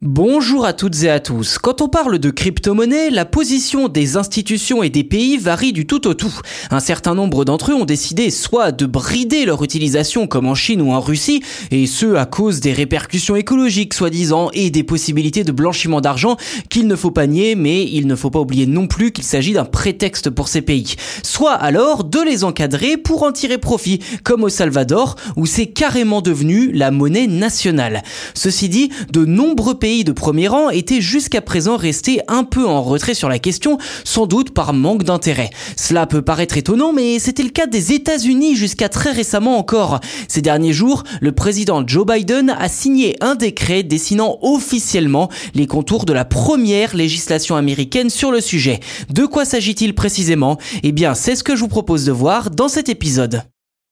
Bonjour à toutes et à tous. Quand on parle de crypto-monnaie, la position des institutions et des pays varie du tout au tout. Un certain nombre d'entre eux ont décidé soit de brider leur utilisation comme en Chine ou en Russie, et ce à cause des répercussions écologiques soi-disant et des possibilités de blanchiment d'argent qu'il ne faut pas nier, mais il ne faut pas oublier non plus qu'il s'agit d'un prétexte pour ces pays. Soit alors de les encadrer pour en tirer profit, comme au Salvador, où c'est carrément devenu la monnaie nationale. Ceci dit, de nombreux pays de premier rang étaient jusqu'à présent restés un peu en retrait sur la question, sans doute par manque d'intérêt. Cela peut paraître étonnant, mais c'était le cas des États-Unis jusqu'à très récemment encore. Ces derniers jours, le président Joe Biden a signé un décret dessinant officiellement les contours de la première législation américaine sur le sujet. De quoi s'agit-il précisément? Eh bien, c'est ce que je vous propose de voir dans cet épisode.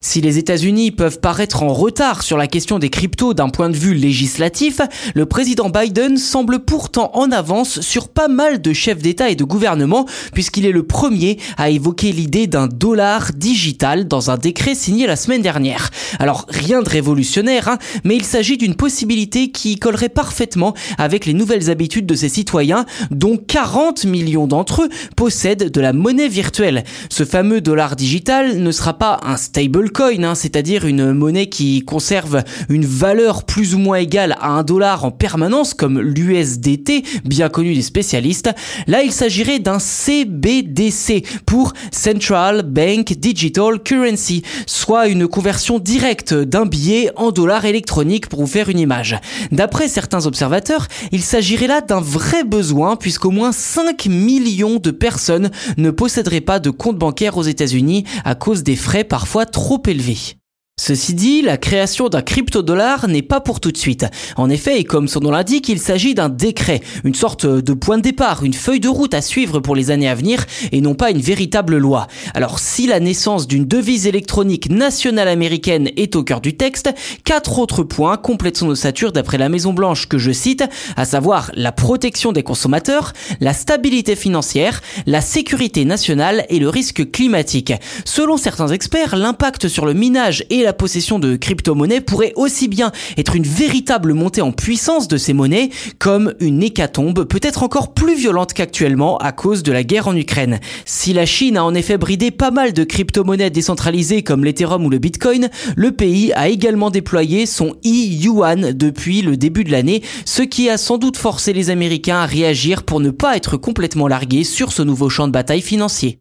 Si les États-Unis peuvent paraître en retard sur la question des cryptos d'un point de vue législatif, le président Biden semble pourtant en avance sur pas mal de chefs d'État et de gouvernement puisqu'il est le premier à évoquer l'idée d'un dollar digital dans un décret signé la semaine dernière. Alors rien de révolutionnaire, hein, mais il s'agit d'une possibilité qui collerait parfaitement avec les nouvelles habitudes de ses citoyens dont 40 millions d'entre eux possèdent de la monnaie virtuelle. Ce fameux dollar digital ne sera pas un stable coin, hein, c'est-à-dire une monnaie qui conserve une valeur plus ou moins égale à un dollar en permanence, comme l'USDT, bien connu des spécialistes. Là, il s'agirait d'un CBDC pour Central Bank Digital Currency, soit une conversion directe d'un billet en dollars électroniques pour vous faire une image. D'après certains observateurs, il s'agirait là d'un vrai besoin puisqu'au moins 5 millions de personnes ne posséderaient pas de compte bancaire aux États-Unis à cause des frais parfois trop élevé. Ceci dit, la création d'un crypto-dollar n'est pas pour tout de suite. En effet, et comme son nom l'indique, il s'agit d'un décret, une sorte de point de départ, une feuille de route à suivre pour les années à venir, et non pas une véritable loi. Alors si la naissance d'une devise électronique nationale américaine est au cœur du texte, quatre autres points complètent son ossature d'après la Maison Blanche que je cite, à savoir la protection des consommateurs, la stabilité financière, la sécurité nationale et le risque climatique. Selon certains experts, l'impact sur le minage et la possession de crypto-monnaies pourrait aussi bien être une véritable montée en puissance de ces monnaies comme une hécatombe peut-être encore plus violente qu'actuellement à cause de la guerre en Ukraine. Si la Chine a en effet bridé pas mal de crypto-monnaies décentralisées comme l'Ethereum ou le Bitcoin, le pays a également déployé son e-yuan depuis le début de l'année, ce qui a sans doute forcé les Américains à réagir pour ne pas être complètement largués sur ce nouveau champ de bataille financier.